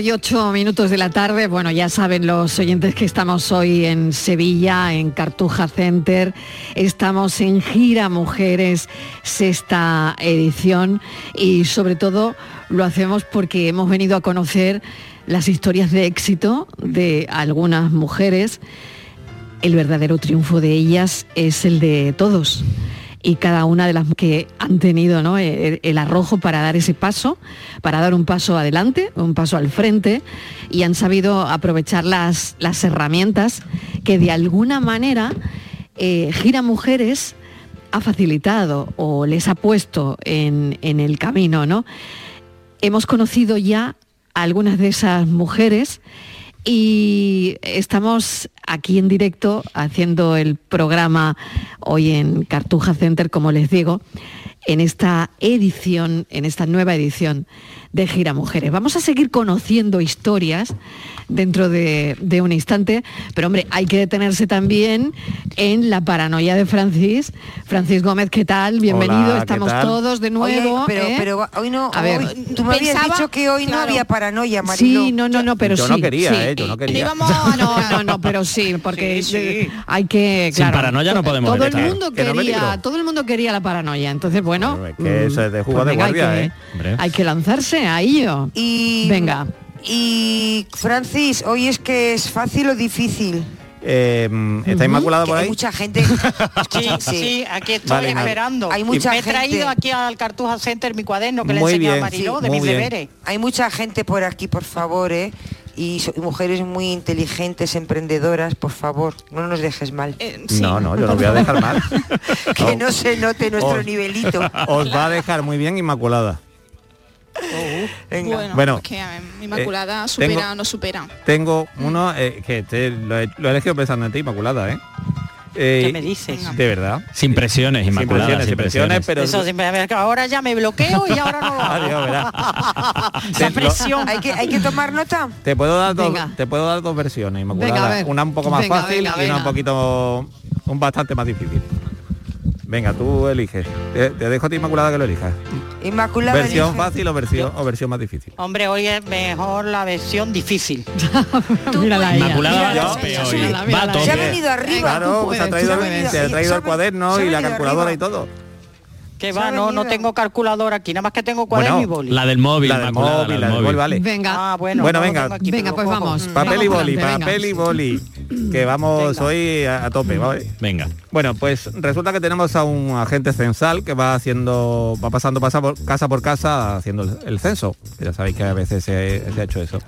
Y 8 minutos de la tarde, bueno, ya saben los oyentes que estamos hoy en Sevilla, en Cartuja Center, estamos en Gira Mujeres, sexta edición, y sobre todo lo hacemos porque hemos venido a conocer las historias de éxito de algunas mujeres. El verdadero triunfo de ellas es el de todos y cada una de las que han tenido ¿no? el, el arrojo para dar ese paso, para dar un paso adelante, un paso al frente, y han sabido aprovechar las, las herramientas que de alguna manera eh, Gira Mujeres ha facilitado o les ha puesto en, en el camino. ¿no? Hemos conocido ya a algunas de esas mujeres y estamos aquí en directo haciendo el programa hoy en Cartuja Center, como les digo, en esta edición, en esta nueva edición de Gira Mujeres. Vamos a seguir conociendo historias dentro de, de, un instante, pero hombre, hay que detenerse también en la paranoia de Francis. Francis Gómez, ¿qué tal? Bienvenido, Hola, estamos tal? todos de nuevo. Oye, pero, ¿eh? pero hoy no, A ver. hoy- tú me habías dicho que hoy no había paranoia, Marilo. Sí, no, no, no, pero yo sí. no quería, sí. ¿eh? Yo no quería. No, no, no, pero sí, porque Sí, sí. hay que. Sin claro, paranoia no podemos Todo el mundo Que no me quería, todo el mundo quería la paranoia. Entonces, bueno, es que eso es de jugo de venga, hay guardia, que- ¿eh? Hombre. Hay que lanzarse a ello. Y, Venga. Y Francis, hoy es que es fácil o difícil. Eh, ¿Está Inmaculada por hay ahí? mucha gente. Sí, sí, aquí estoy Vale, esperando. Hay mucha Me he gente. traído aquí al Cartuja Center mi cuaderno que le Muy he enseñado a bien, Mariló sí, de mis bien. deberes. Hay mucha gente por aquí, por favor, ¿eh? Y so- mujeres muy inteligentes, emprendedoras, por favor, no nos dejes mal. Eh, sí. No, no, yo no voy a dejar mal. que no se note nuestro Oh. nivelito. Os va a dejar muy bien Inmaculada. Venga. Bueno, Bueno, es que eh, Inmaculada eh, supera tengo- o no supera. Tengo uno eh, que te- lo, he, lo he elegido pensando en ti, Inmaculada, ¿eh? Eh, ¿Qué me dices? De verdad. Sin presiones, Sin Inmaculada. presiones, sin presiones, pero... Eso ahora ya me bloqueo y ahora no lo hago. Adiós, presión. Hay que, hay que tomar nota. Te puedo dar dos, Venga. te puedo dar dos versiones, Inmaculada. Venga. Una un poco más Venga, fácil venga, y una venga. un poquito un bastante más difícil. Venga, tú eliges. Te, te dejo a ti Inmaculada que lo elijas. Inmaculada. versión elige. fácil o versión o versión más difícil. Hombre, hoy es mejor la versión difícil. Mírala. Inmaculada va a Se ha venido arriba. Claro, puedes, se ha traído, el- puedes. se ha traído Se ha el cuaderno y la calculadora arriba. y todo. Que va, no, no tengo calculadora aquí, nada más que tengo cuaderno Bueno, y boli. La del móvil, La del móvil, la del móvil, vale. Venga, Ah, bueno, Bueno, no lo venga. aquí, pues cojo. vamos. Papel y boli, adelante, papel y boli. Que vamos Venga. hoy a, a tope, ¿vale? Venga. Bueno, pues resulta que tenemos a un agente censal que va haciendo, va pasando pasa por- casa por casa haciendo el, el censo. Ya sabéis que a veces se, se ha hecho eso.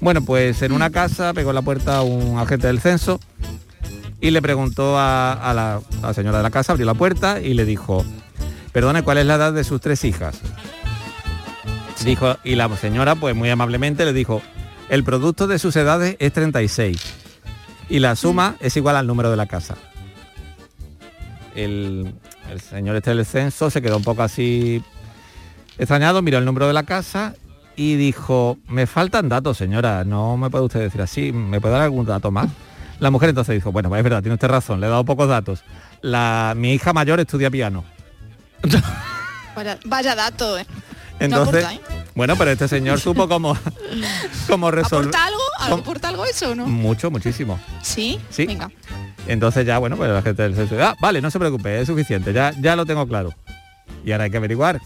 Bueno, pues en una casa pegó en la puerta un agente del censo y le preguntó a, a la, a la señora de la casa, abrió la puerta y le dijo, perdone, ¿cuál es la edad de sus tres hijas? Dijo, y la señora, pues muy amablemente le dijo, el producto de sus edades es 36 y la suma es igual al número de la casa. El, el señor este del censo se quedó un poco así extrañado, miró el número de la casa y dijo, me faltan datos, señora, no me puede usted decir así, ¿me puede dar algún dato más? La mujer entonces dijo, bueno, es verdad, tiene usted razón, le he dado pocos datos. La, mi hija mayor estudia piano. Vaya, vaya dato, ¿eh? Entonces, aporta, ¿eh? bueno, pero este señor supo cómo, cómo resolver. ¿Aporta algo? ¿Aporta algo eso o no? Mucho, muchísimo. ¿Sí? Sí. Venga. Entonces ya, bueno, pues la gente del censo, ah, vale, no se preocupe, es suficiente, ya, ya lo tengo claro. Y ahora hay que averiguar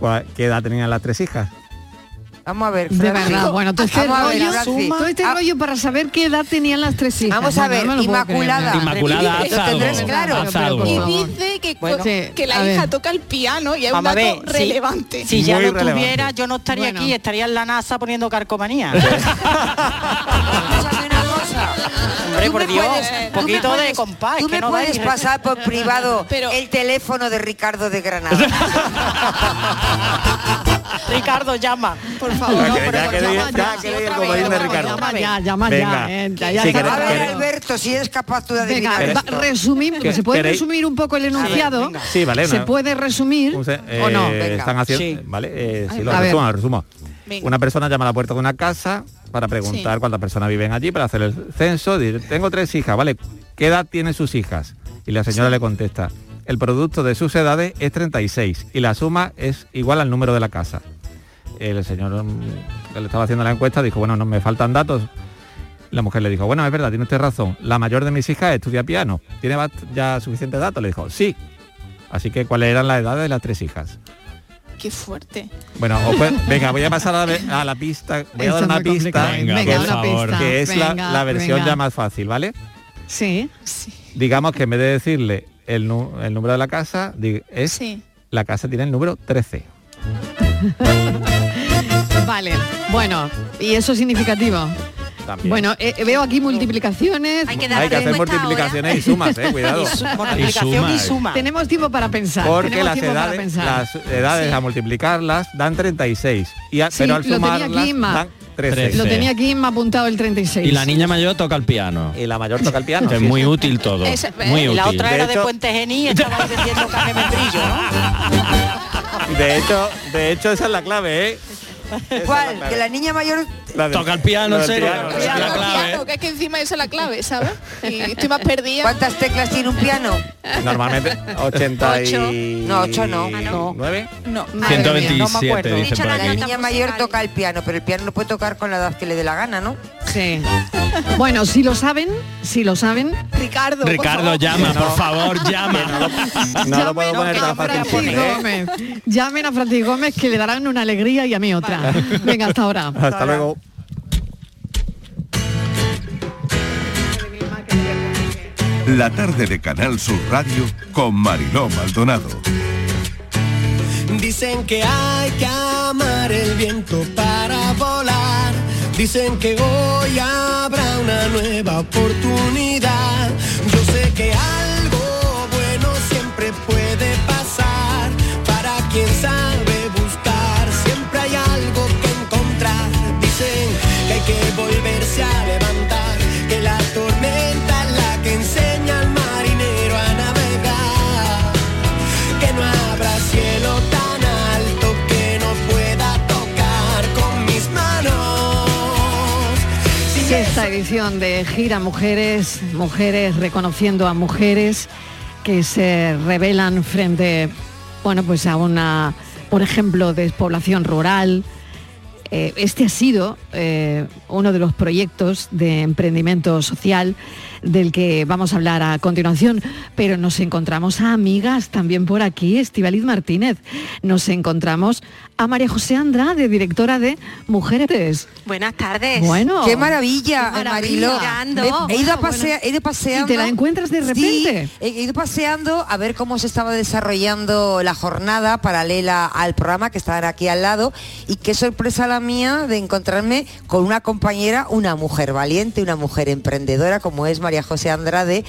cuál- qué edad tenían las tres hijas. Vamos a ver, de verdad. Bueno, todo este Vamos ver, rollo, Francis. todo este Ah, rollo para saber qué edad tenían las tres hijas. Vamos a No, no ver, me lo puedo creer, Inmaculada. Inmaculada, Lo tendrás claro. Haz algo. por Y dice que, Bueno. Que la hija ver. toca el piano y es un Vamos dato ver, si- relevante. Si ya Muy lo relevante. tuviera, yo no estaría Bueno. aquí, estaría en la NASA poniendo carcomanía. Hombre, por Dios, un poquito de compás, Tú que me no puedes dais- pasar por privado Pero- el teléfono de Ricardo de Granada. Ricardo llama. Por favor. Ya no, que- pero ya llama queréis- ya, ya sí, comodín vez, de Ricardo. Llama ya, llama Venga. ya. eh, ya, ya Sí, A ver, Alberto, si eres capaz tú de Venga, adivinar esto. resumimos, ¿Qué- ¿se puede queréis? resumir un poco el enunciado? venga. Sí, vale, ¿Se puede resumir se- o no? eh, Venga. están haciendo, Sí. vale, eh, sí, lo a ver. resumo, lo resumo. Venga. Una persona llama a la puerta de una casa para preguntar Sí. cuántas personas viven allí para hacer el censo. Dice, tengo tres hijas, ¿vale? ¿Qué edad tienen sus hijas? Y la señora le contesta, el producto de sus edades es 36 y la suma es igual al número de la casa. El señor mm, que le estaba haciendo la encuesta dijo, bueno, no me faltan datos. La mujer le dijo, bueno, es verdad, tiene usted razón. La mayor de mis hijas estudia piano. ¿Tiene ya suficientes datos? Le dijo, sí. Así que, ¿cuáles eran las edades de las tres hijas? Qué fuerte. Bueno, venga, voy a pasar a la, a la pista. Voy a dar una pista. Venga, una pista. que es la, versión venga. ya más fácil, ¿vale? Sí. Sí. Digamos que en vez de decirle el, nu- el número de la casa, es Sí. la casa tiene el número 13. Vale. Bueno, y eso es significativo. También. Bueno, eh, veo aquí multiplicaciones. Hay que Hay que hacer multiplicaciones y sumas, eh, cuidado. Y su- multiplicación y suma. suma. Tenemos tiempo para pensar. Porque las edades, pensar. las edades Sí. a multiplicarlas dan 36. Y a- Sí, pero al sumarlas aquí, Inma. dan 13. Trece. Lo tenía aquí me ha apuntado el 36. Y la niña mayor toca el piano. Y la mayor toca el piano. Que es muy útil todo. Ese- muy Y útil. la otra De era de hecho- Puente Gení y estaba vendiendo café membrillo, ¿no? De hecho, de hecho esa es la clave, ¿eh? Esa es ¿Cuál? la clave. Que la niña mayor... La de- Toca el piano, lo en serio. piano, lo del Es la piano. clave. Piano, que es que encima esa es la clave, ¿sabes? Y estoy más perdida. ¿Cuántas teclas tiene un piano? Normalmente 80 y... No, ocho no. Ah, no. ¿Nueve? No. Madre mía, no me 127 acuerdo. dicen por la niña mayor toca el piano, pero el piano no puede tocar con la edad que le dé la gana, ¿no? Sí. Bueno, si lo saben, si lo saben, Ricardo. por Ricardo, favor. llama, por favor, llama. No lo puedo poner a tan fácil. ¿eh? Gómez. Llamen a Francis Gómez que le darán una alegría y a mí otra. Venga, hasta ahora. Hasta luego. La tarde de Canal Sur Radio con Mariló Maldonado. Dicen que hay que amar el viento para volar. Dicen que hoy habrá una nueva oportunidad. Yo sé que algo bueno siempre puede pasar. Para quien sabe buscar, siempre hay algo que encontrar. Dicen que hay que volverse a levantar. Edición de Gira Mujeres, mujeres reconociendo a mujeres que se rebelan frente, bueno, pues a una, por ejemplo, despoblación rural. Eh, este ha sido eh, uno de los proyectos de emprendimiento social del que vamos a hablar a continuación, pero nos encontramos a amigas también por aquí, Estivaliz Martínez. Nos encontramos a María José Andrade, directora de Mujeres. Buenas tardes. Bueno, ¡Qué maravilla, qué maravilla. Mariló! He, ido a Bueno, pasea- he ido paseando. ¿Y te la encuentras de repente? Sí, he he ido paseando a ver cómo se estaba desarrollando la jornada paralela al programa que estaban aquí al lado y qué sorpresa la mía de encontrarme con una compañera, una mujer valiente, una mujer emprendedora como es María José Andrade,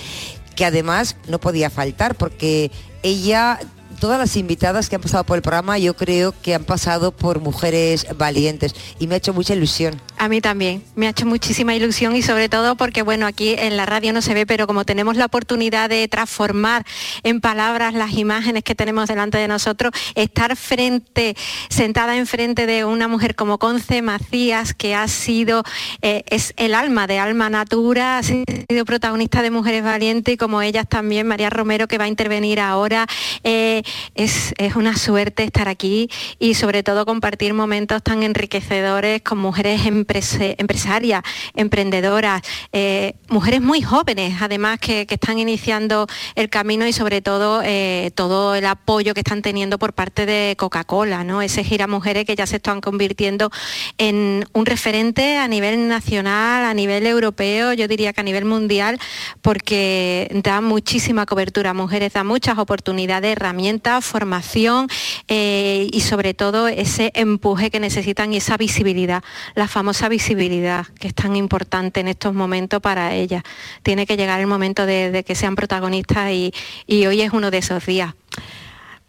que además no podía faltar porque ella todas las invitadas que han pasado por el programa yo creo que han pasado por mujeres valientes y me ha hecho mucha ilusión. A mí también, me ha hecho muchísima ilusión y sobre todo porque, bueno, aquí en la radio no se ve, pero como tenemos la oportunidad de transformar en palabras las imágenes que tenemos delante de nosotros, estar frente, sentada enfrente de una mujer como Conce Macías, que ha sido, eh, es el alma de Alma Natura, ha sido protagonista de Mujeres Valientes y como ellas también, María Romero, que va a intervenir ahora, eh, es, es una suerte estar aquí y sobre todo compartir momentos tan enriquecedores con mujeres empresarias, emprendedoras, eh, mujeres muy jóvenes además que, que están iniciando el camino y sobre todo eh, todo el apoyo que están teniendo por parte de Coca-Cola, ¿no? Ese gira mujeres que ya se están convirtiendo en un referente a nivel nacional, a nivel europeo, yo diría que a nivel mundial, porque da muchísima cobertura a mujeres, da muchas oportunidades, herramientas herramientas, formación eh, y sobre todo ese empuje que necesitan y esa visibilidad, la famosa visibilidad que es tan importante en estos momentos para ellas. Tiene que llegar el momento de, de que sean protagonistas y, y hoy es uno de esos días.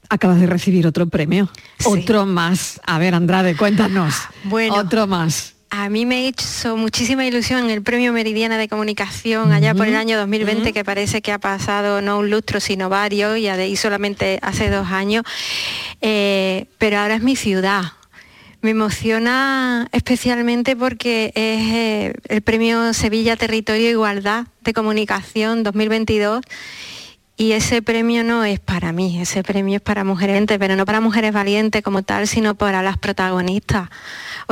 Acabas de recibir otro premio, otro más. A ver, Andrade, cuéntanos. Bueno. Otro más. A mí me hizo muchísima ilusión el Premio Meridiana de Comunicación allá por el año 2020, que parece que ha pasado no un lustro, sino varios, y solamente hace dos años. Eh, pero ahora es mi ciudad. Me emociona especialmente porque es eh, el Premio Sevilla Territorio e Igualdad de Comunicación 2022 y ese premio no es para mí, ese premio es para mujeres valientes, pero no para mujeres valientes como tal, sino para las protagonistas.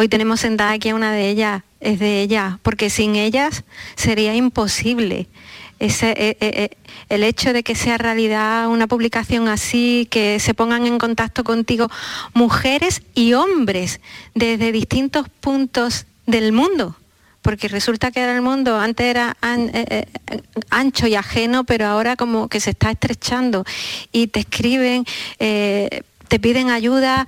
Hoy tenemos sentada aquí a una de ellas, es de ellas, porque sin ellas sería imposible. Ese, eh, eh, eh, el hecho de que sea realidad una publicación así, que se pongan en contacto contigo mujeres y hombres desde distintos puntos del mundo porque resulta que el mundo antes era an- ancho y ajeno, pero ahora como que se está estrechando y te escriben, te piden ayuda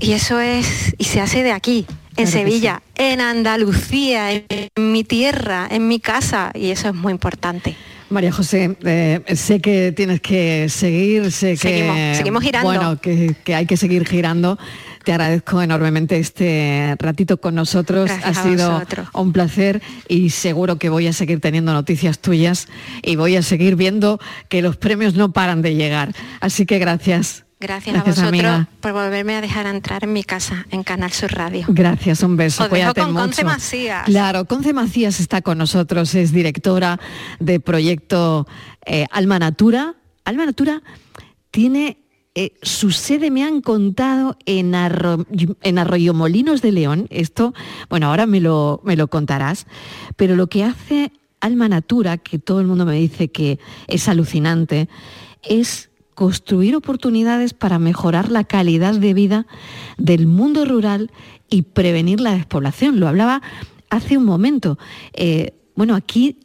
y eso es, y se hace de aquí, en Claro Sevilla, en Andalucía, en, en mi tierra, en mi casa, y eso es muy importante. María José, eh, sé que tienes que seguir, sé que Seguimos- seguimos girando. bueno que, que hay que seguir girando. Te agradezco enormemente este ratito con nosotros. Gracias ha sido un placer y seguro que voy a seguir teniendo noticias tuyas y voy a seguir viendo que los premios no paran de llegar. Así que gracias. Gracias, Gracias, a vosotros amiga. por volverme a dejar entrar en mi casa, en Canal Sur Radio. Gracias, un beso. Os dejo con mucho. Conce Macías. Claro, Conce Macías está con nosotros, es directora de proyecto eh, Alma Natura. Alma Natura tiene eh, su sede, me han contado, en, Arro- en Arroyomolinos de León. Esto, bueno, ahora me lo, me lo contarás. Pero lo que hace Alma Natura, que todo el mundo me dice que es alucinante, es construir oportunidades para mejorar la calidad de vida del mundo rural y prevenir la despoblación. Lo hablaba hace un momento. Eh, bueno, aquí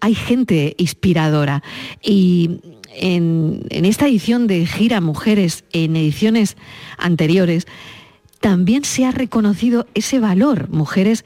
hay gente inspiradora y en, esta edición de Gira Mujeres, en ediciones anteriores, también se ha reconocido ese valor, mujeres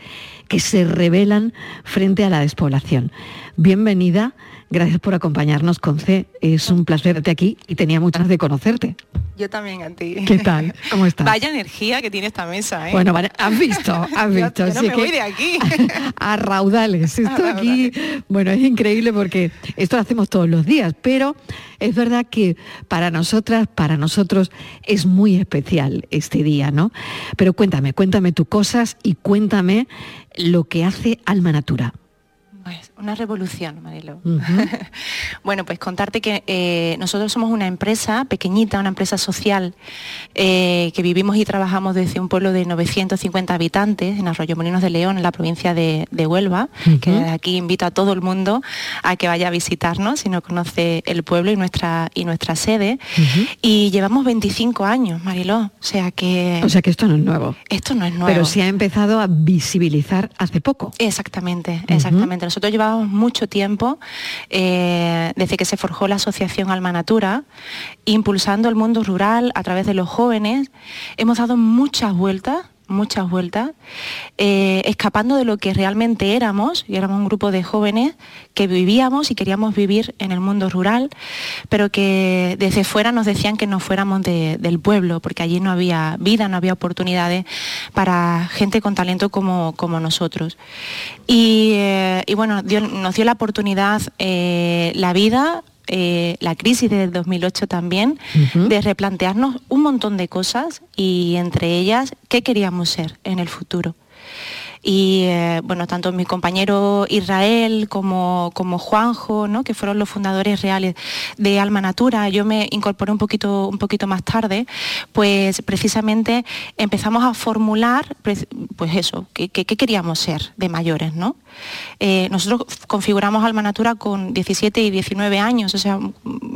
que se rebelan frente a la despoblación. Bienvenida, gracias por acompañarnos, Conce. Es un placer verte aquí y tenía muchas ganas de conocerte. Yo también a ti. ¿Qué tal? ¿Cómo estás? Vaya energía que tiene esta mesa, ¿eh? Bueno, vale, has visto, has visto. yo no me que- voy de aquí. a raudales. Esto aquí, bueno, es increíble porque esto lo hacemos todos los días, pero es verdad que para nosotras, para nosotros es muy especial este día, ¿no? Pero cuéntame, cuéntame tus cosas y cuéntame lo que hace Alma Natura. Pues una revolución, Marilo. Bueno, pues contarte que eh, nosotros somos una empresa pequeñita, una empresa social, eh, que vivimos y trabajamos desde un pueblo de 950 habitantes en Arroyo Molinos de León, en la provincia de, de Huelva, que desde aquí invito a todo el mundo a que vaya a visitarnos si no conoce el pueblo y nuestra, y nuestra sede. Y llevamos 25 años, Mariló, o sea que... O sea que esto no es nuevo. Esto no es nuevo. Pero se ha empezado a visibilizar hace poco. Exactamente, exactamente. Nosotros llevábamos mucho tiempo, eh, desde que se forjó la Asociación Alma Natura, impulsando el mundo rural a través de los jóvenes. Hemos dado muchas vueltas muchas vueltas, eh, escapando de lo que realmente éramos, y éramos un grupo de jóvenes que vivíamos y queríamos vivir en el mundo rural, pero que desde fuera nos decían que no fuéramos de- del pueblo, porque allí no había vida, no había oportunidades para gente con talento como, como nosotros. Y, eh, bueno, dio- nos dio la oportunidad eh, la vida, eh, la crisis del 2008 también, de replantearnos un montón de cosas y entre ellas qué queríamos ser en el futuro. Y eh, bueno, tanto mi compañero Israel como, como Juanjo, ¿no? que fueron los fundadores reales de Alma Natura, yo me incorporé un poquito, un poquito más tarde, pues precisamente empezamos a formular pues pues eso, qué, qué- qué queríamos ser de mayores, ¿no? Eh, nosotros configuramos Alma Natura con 17 y 19 años, o sea,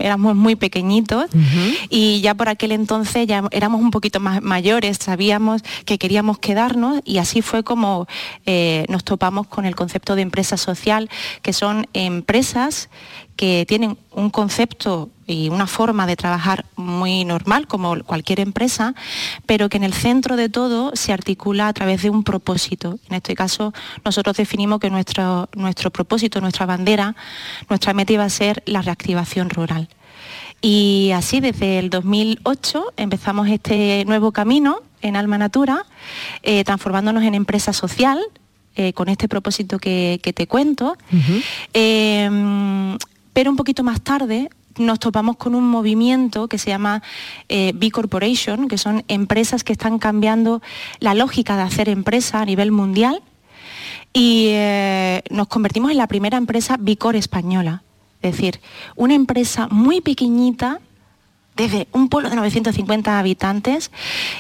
éramos muy pequeñitos y ya por aquel entonces ya éramos un poquito más mayores, sabíamos que queríamos quedarnos y así fue como eh, nos topamos con el concepto de empresa social, que son empresas que tienen un concepto y una forma de trabajar muy normal, como cualquier empresa, pero que en el centro de todo se articula a través de un propósito. En este caso, nosotros definimos que nuestro, nuestro propósito, nuestra bandera, nuestra meta iba a ser la reactivación rural. Y así desde el 2008 empezamos este nuevo camino en Alma Natura, eh, transformándonos en empresa social, eh, con este propósito que, que te cuento. Eh, pero un poquito más tarde nos topamos con un movimiento que se llama eh, B Corporation, que son empresas que están cambiando la lógica de hacer empresa a nivel mundial y nos convertimos en la primera empresa Bicor española. Es decir, una empresa muy pequeñita desde un pueblo de 950 habitantes,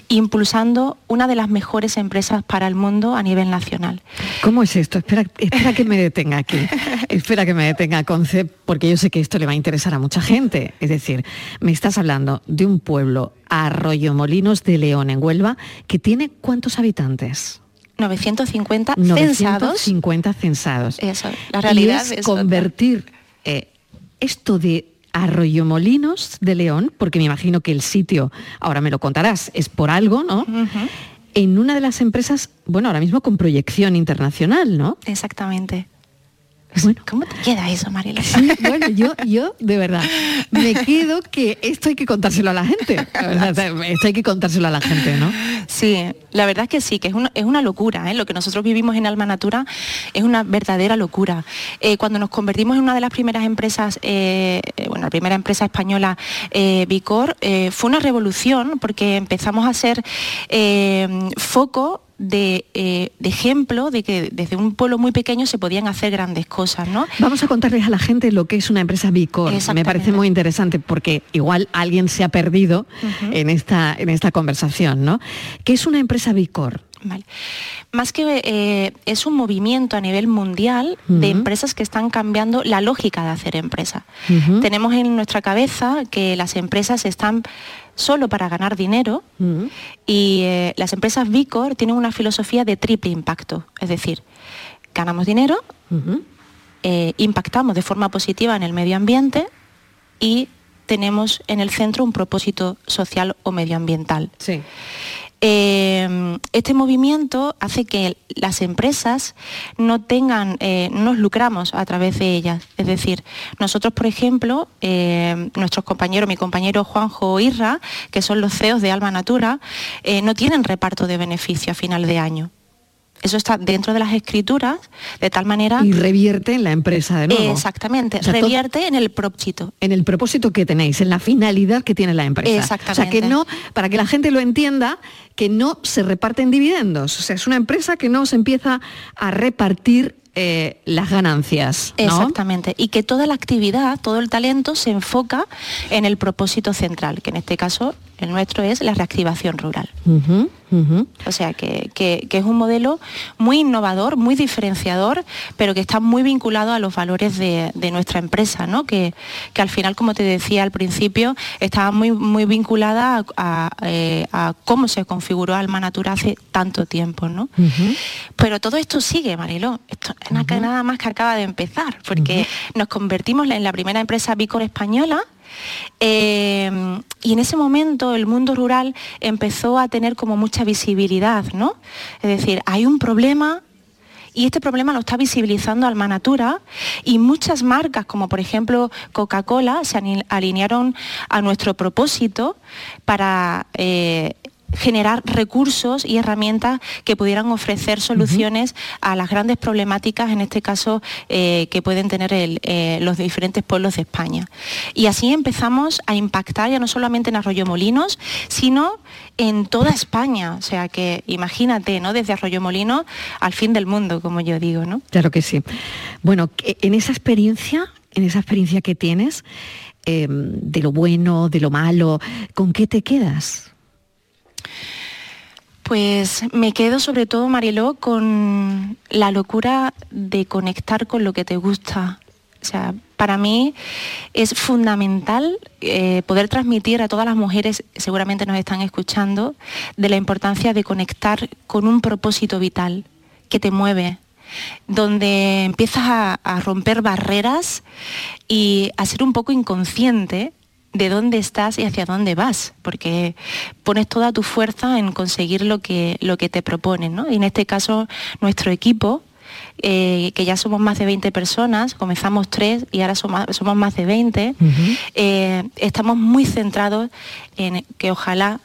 impulsando una de las mejores empresas para el mundo a nivel nacional. ¿Cómo es esto? Espera, espera que me detenga aquí. espera que me detenga, Concep, porque yo sé que esto le va a interesar a mucha gente. Es decir, me estás hablando de un pueblo, Arroyo Molinos de León, en Huelva, que tiene ¿cuántos habitantes? 950 950 censados. 50 censados. Eso, la realidad y es es convertir eh, esto de Arroyomolinos de León, porque me imagino que el sitio, ahora me lo contarás, es por algo, ¿no? En una de las empresas, bueno, ahora mismo con proyección internacional, ¿no? Exactamente. ¿Cómo te queda eso, Marila? Sí, bueno, yo, yo de verdad me quedo que esto hay que contárselo a la gente. Esto hay que contárselo a la gente, ¿no? Sí, la verdad es que sí, que es una, es una locura. ¿eh? Lo que nosotros vivimos en Alma Natura es una verdadera locura. Eh, cuando nos convertimos en una de las primeras empresas, eh, eh, bueno, la primera empresa española, Vicor, fue una revolución porque empezamos a ser foco de, eh, de ejemplo de que desde un pueblo muy pequeño se podían hacer grandes cosas, ¿no? Vamos a contarles a la gente lo que es una empresa Bicor. Me parece muy interesante porque igual alguien se ha perdido en, esta, en esta conversación, ¿no? ¿Qué es una empresa Bicor? Vale. Más que eh, es un movimiento a nivel mundial de empresas que están cambiando la lógica de hacer empresa. Tenemos en nuestra cabeza que las empresas están solo para ganar dinero y eh, las empresas Vicor tienen una filosofía de triple impacto, es decir, ganamos dinero, eh, impactamos de forma positiva en el medio ambiente y tenemos en el centro un propósito social o medioambiental. Sí. Eh, este movimiento hace que las empresas no tengan, eh, no nos lucramos a través de ellas. Es decir, nosotros, por ejemplo, eh, nuestros compañeros, mi compañero Juanjo Irra, que son los CEOs de Alma Natura, eh, no tienen reparto de beneficio a final de año. Eso está dentro de las escrituras, de tal manera... Y revierte en la empresa de nuevo. Exactamente, O sea, todo- revierte en el propósito. en el propósito que tenéis, en la finalidad que tiene la empresa. O sea, Exactamente. que no, para que la gente lo entienda, que no se reparten dividendos. O sea, es una empresa que no se empieza a repartir eh, las ganancias. ¿no? Exactamente. Y que toda la actividad, todo el talento se enfoca en el propósito central, que en este caso el nuestro es la reactivación rural. O sea, que, que- que es un modelo muy innovador, muy diferenciador, pero que está muy vinculado a los valores de, de nuestra empresa, ¿no? que, que al final, como te decía al principio, estaba muy, muy vinculada a, a, eh, a cómo se configuró Alma Natura hace tanto tiempo. ¿no? Pero todo esto sigue, Mariló. Esto que nada más que acaba de empezar, porque nos convertimos en la primera empresa Bicor española. Eh, y en ese momento el mundo rural empezó a tener como mucha visibilidad, ¿no? Es decir, hay un problema y este problema lo está visibilizando Alma Natura y muchas marcas, como por ejemplo Coca-Cola, se alinearon a nuestro propósito para eh, generar recursos y herramientas que pudieran ofrecer soluciones a las grandes problemáticas, en este caso, eh, que pueden tener el, eh, los diferentes pueblos de España. Y así empezamos a impactar ya no solamente en Arroyo Molinos, sino en toda España. O sea que imagínate, ¿no? Desde Arroyo Molinos al fin del mundo, como yo digo, ¿no? Claro que sí. Bueno, en esa experiencia, en esa experiencia que tienes, eh, de lo bueno, de lo malo, ¿con qué te quedas? Pues me quedo sobre todo, Mariló, con la locura de conectar con lo que te gusta. O sea, para mí es fundamental eh, poder transmitir a todas las mujeres, seguramente nos están escuchando, de la importancia de conectar con un propósito vital, que te mueve, donde empiezas a, a romper barreras y a ser un poco inconsciente de dónde estás y hacia dónde vas, porque pones toda tu fuerza en conseguir lo que, lo que te proponen. ¿no? Y en este caso, nuestro equipo, eh, que ya somos más de 20 personas, comenzamos tres y ahora somos, somos más de 20, eh, estamos muy centrados en que ojalá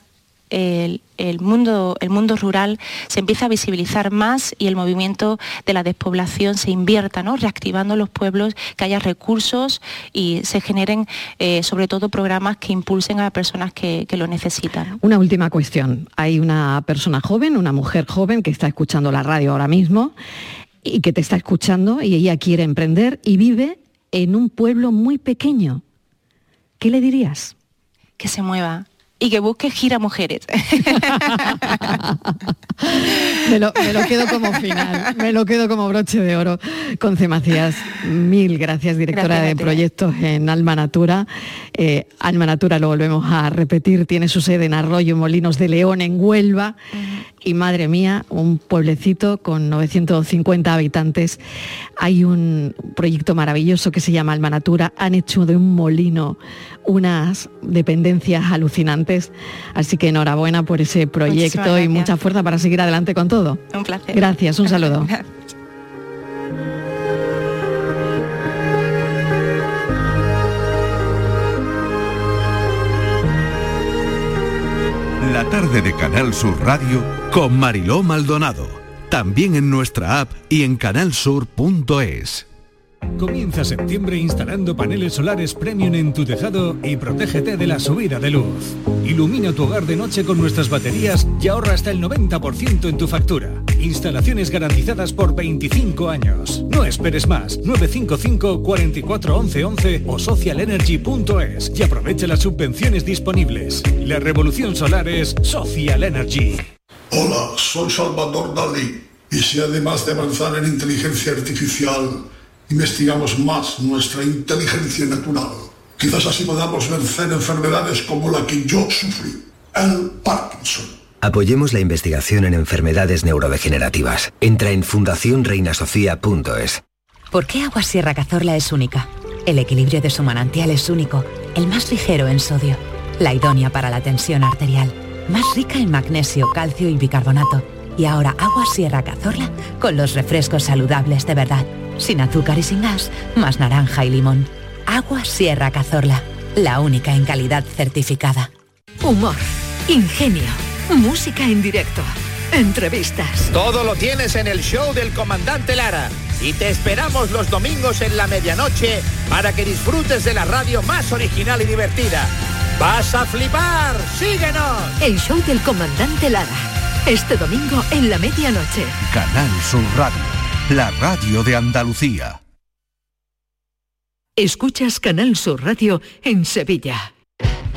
el, el mundo, el mundo rural se empiece a visibilizar más y el movimiento de la despoblación se invierta, ¿no? reactivando los pueblos, que haya recursos y se generen eh, sobre todo programas que impulsen a personas que, que lo necesitan. Una última cuestión. Hay una persona joven, una mujer joven que está escuchando la radio ahora mismo y que te está escuchando y ella quiere emprender y vive en un pueblo muy pequeño. ¿Qué le dirías? Que se mueva, y que busque gira mujeres. me, lo, me, lo, quedo como final, me lo quedo como broche de oro. Conce Macías, mil gracias, directora gracias de proyectos en Alma Natura. Eh, Alma Natura, lo volvemos a repetir, tiene su sede en Arroyo Molinos de León, en Huelva. Uh -huh. Y madre mía, un pueblecito con 950 habitantes. Hay un proyecto maravilloso que se llama Alma Natura. Han hecho de un molino unas dependencias alucinantes. Así que enhorabuena por ese proyecto y mucha fuerza para seguir adelante con todo. Un placer. Gracias, un saludo. La tarde de Canal Sur Radio con Mariló Maldonado. También en nuestra app y en canalsur.es. Comienza septiembre instalando paneles solares premium en tu tejado y protégete de la subida de luz. Ilumina tu hogar de noche con nuestras baterías y ahorra hasta el 90% en tu factura. Instalaciones garantizadas por 25 años. No esperes más. 955 44 11 11 o socialenergy.es y aprovecha las subvenciones disponibles. La revolución solar es Social Energy. Hola, soy Salvador Dalí. Y si además de avanzar en inteligencia artificial, investigamos más nuestra inteligencia natural. Quizás así podamos vencer enfermedades como la que yo sufrí, el Parkinson. Apoyemos la investigación en enfermedades neurodegenerativas. Entra en fundacionreinasofía.es. ¿Por qué Agua Sierra Cazorla es única? El equilibrio de su manantial es único, el más ligero en sodio, la idónea para la tensión arterial, más rica en magnesio, calcio y bicarbonato. Y ahora Agua Sierra Cazorla con los refrescos saludables de verdad sin azúcar y sin gas, más naranja y limón. Agua Sierra Cazorla, la única en calidad certificada. Humor, ingenio, música en directo, entrevistas. Todo lo tienes en el show del comandante Lara. Y te esperamos los domingos en la medianoche para que disfrutes de la radio más original y divertida. ¡Vas a flipar! ¡Síguenos! El show del comandante Lara. Este domingo en la medianoche. Canal Sur Radio la radio de Andalucía. Escuchas Canal Sur Radio en Sevilla.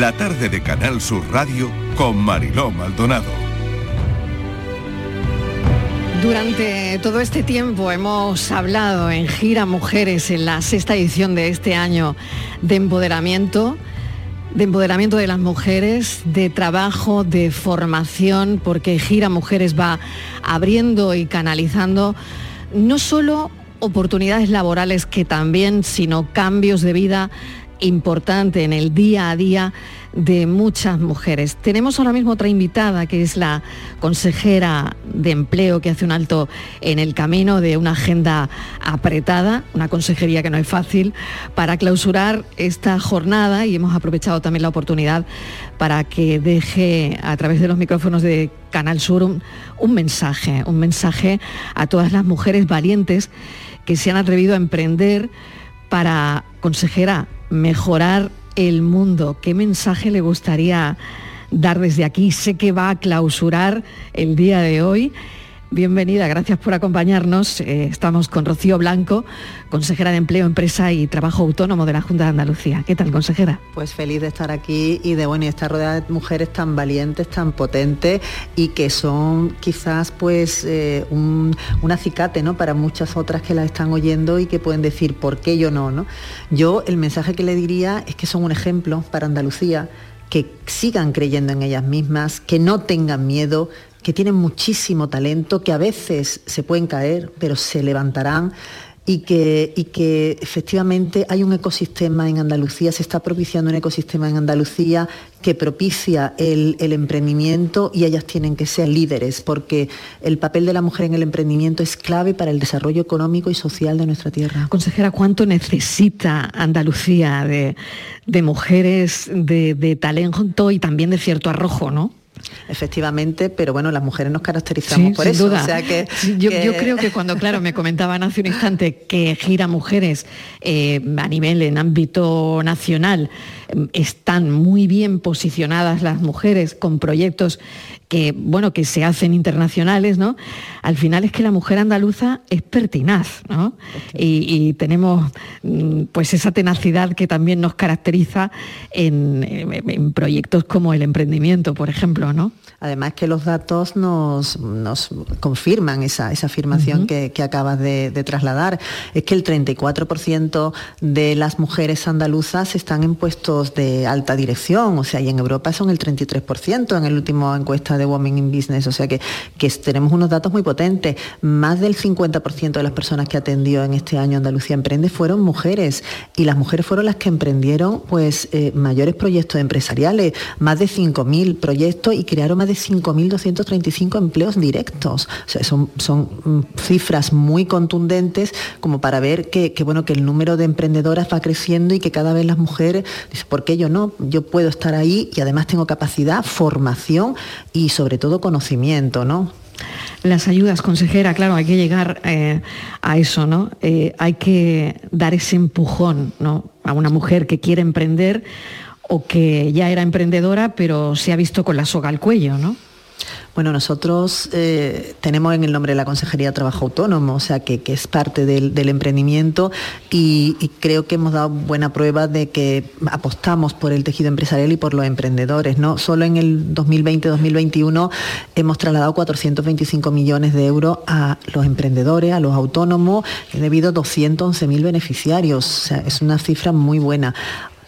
La tarde de Canal Sur Radio con Mariló Maldonado. Durante todo este tiempo hemos hablado en Gira Mujeres, en la sexta edición de este año de empoderamiento, de empoderamiento de las mujeres, de trabajo, de formación, porque Gira Mujeres va abriendo y canalizando no solo oportunidades laborales que también, sino cambios de vida importante en el día a día de muchas mujeres. Tenemos ahora mismo otra invitada que es la consejera de empleo que hace un alto en el camino de una agenda apretada, una consejería que no es fácil, para clausurar esta jornada y hemos aprovechado también la oportunidad para que deje a través de los micrófonos de Canal Sur un, mensaje, un mensaje a todas las mujeres valientes que se han atrevido a emprender para, consejera, mejorar el mundo. ¿Qué mensaje le gustaría dar desde aquí? Sé que va a clausurar el día de hoy. Bienvenida, gracias por acompañarnos. Eh, estamos con Rocío Blanco, consejera de Empleo, Empresa y Trabajo Autónomo de la Junta de Andalucía. ¿Qué tal, consejera? Pues feliz de estar aquí y de bueno, y estar rodeada de mujeres tan valientes, tan potentes y que son quizás pues eh, un, un, acicate ¿no? para muchas otras que la están oyendo y que pueden decir por qué yo no, no. Yo el mensaje que le diría es que son un ejemplo para Andalucía que sigan creyendo en ellas mismas, que no tengan miedo, que tienen muchísimo talento, que a veces se pueden caer, pero se levantarán. Y que, y que, efectivamente hay un ecosistema en Andalucía, se está propiciando un ecosistema en Andalucía que propicia el, el, emprendimiento y ellas tienen que ser líderes, porque el papel de la mujer en el emprendimiento es clave para el desarrollo económico y social de nuestra tierra. Consejera, ¿cuánto necesita Andalucía de, de mujeres de, de talento y también de cierto arrojo, no? Efectivamente, pero bueno, las mujeres nos caracterizamos sí, por sin eso. Duda. O sea que, yo, que... yo, creo que cuando, claro, me comentaban hace un instante que gira mujeres eh, a nivel en ámbito nacional, eh, están muy bien posicionadas las mujeres con proyectos que, bueno, que se hacen internacionales, ¿no? Al final es que la mujer andaluza es pertinaz, ¿no? Y, y tenemos mm, pues esa tenacidad que también nos caracteriza en, en, proyectos como el emprendimiento, por ejemplo, ¿no? Además que los datos nos, nos confirman esa, esa afirmación uh -huh. que, que, acabas de, de, trasladar. Es que el 34% de las mujeres andaluzas están en puestos de alta dirección, o sea, y en Europa son el 33% en el último encuesta de Women in Business, o sea que, que tenemos unos datos muy potentes. Más del 50% de las personas que atendió en este año Andalucía Emprende fueron mujeres y las mujeres fueron las que emprendieron pues eh, mayores proyectos empresariales, más de 5.000 proyectos y crearon más de 5.235 empleos directos. O sea, son, son cifras muy contundentes como para ver que, que, bueno, que el número de emprendedoras va creciendo y que cada vez las mujeres dicen, ¿por qué yo no? Yo puedo estar ahí y además tengo capacidad, formación y sobre todo conocimiento, ¿no? Las ayudas, consejera, claro, hay que llegar eh, a eso, ¿no? Eh, hay que dar ese empujón, ¿no? A una mujer que quiere emprender o que ya era emprendedora, pero se ha visto con la soga al cuello, ¿no? Bueno, nosotros eh, tenemos en el nombre de la Consejería de Trabajo Autónomo, o sea, que, es parte del, emprendimiento y, y, creo que hemos dado buena prueba de que apostamos por el tejido empresarial y por los emprendedores. ¿no? Solo en el 2020-2021 hemos trasladado 425 millones de euros a los emprendedores, a los autónomos, debido a 211.000 beneficiarios. O sea, es una cifra muy buena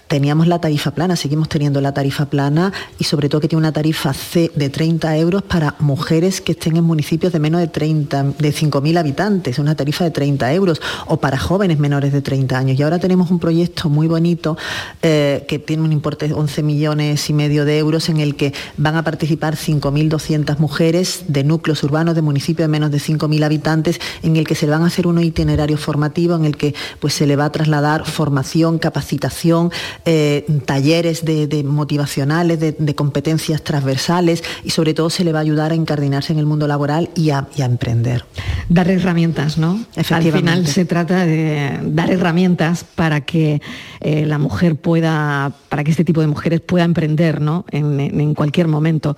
teníamos la tarifa plana, seguimos teniendo la tarifa plana y sobre todo que tiene una tarifa C de 30 euros para mujeres que estén en municipios de menos de 30, de 5.000 habitantes, una tarifa de 30 euros, o para jóvenes menores de 30 años. Y ahora tenemos un proyecto muy bonito eh, que tiene un importe de 11 millones y medio de euros en el que van a participar 5.200 mujeres de núcleos urbanos, de municipios de menos de 5.000 habitantes, en el que se le van a hacer unos itinerarios formativos, en el que pues, se le va a trasladar formación, capacitación, eh, talleres de, de motivacionales, de, de, competencias transversales y sobre todo se le va a ayudar a incardinarse en el mundo laboral y a, y a emprender. Dar herramientas, ¿no? Al final se trata de dar herramientas para que eh, la mujer pueda, para que este tipo de mujeres pueda emprender, ¿no? En, en, en cualquier momento.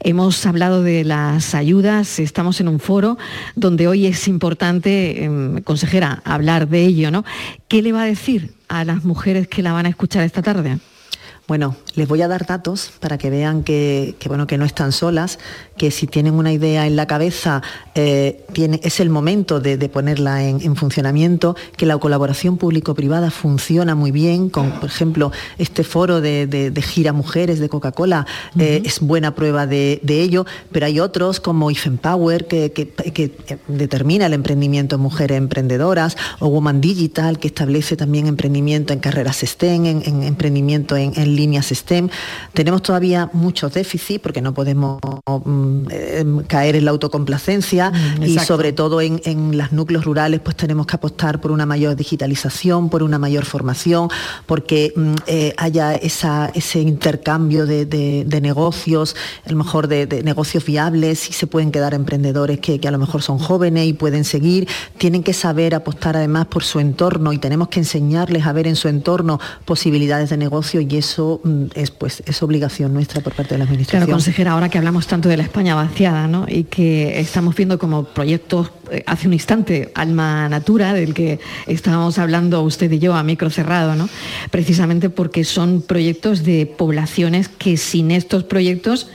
Hemos hablado de las ayudas, estamos en un foro donde hoy es importante, eh, consejera, hablar de ello, ¿no? ¿Qué le va a decir a las mujeres que la van a escuchar esta tarde? Bueno, les voy a dar datos para que vean que, bueno, que no están solas, que si tienen una idea en la cabeza eh, tiene, es el momento de, de ponerla en, en, funcionamiento, que la colaboración público-privada funciona muy bien, con por ejemplo este foro de, de, de gira mujeres de Coca-Cola uh -huh. eh, es buena prueba de, ello, pero hay otros como If Empower que, que, que, determina el emprendimiento en mujeres emprendedoras, o Woman Digital que establece también emprendimiento en carreras STEM, en, en emprendimiento en, en líneas STEM. Tenemos todavía muchos déficits porque no podemos eh, caer en la autocomplacencia mm, y sobre todo en, en los núcleos rurales pues tenemos que apostar por una mayor digitalización, por una mayor formación, porque mm, eh, haya esa, ese intercambio de, de, de, negocios, a lo mejor de, de, negocios viables y se pueden quedar emprendedores que, que a lo mejor son jóvenes y pueden seguir, tienen que saber apostar además por su entorno y tenemos que enseñarles a ver en su entorno posibilidades de negocio y eso mm, es pues es obligación nuestra por parte de la administración. Claro, consejera, ahora que hablamos tanto de la España vaciada, ¿no? Y que estamos viendo como proyectos eh, hace un instante Alma Natura del que estábamos hablando usted y yo a micro cerrado, ¿no? Precisamente porque son proyectos de poblaciones que sin estos proyectos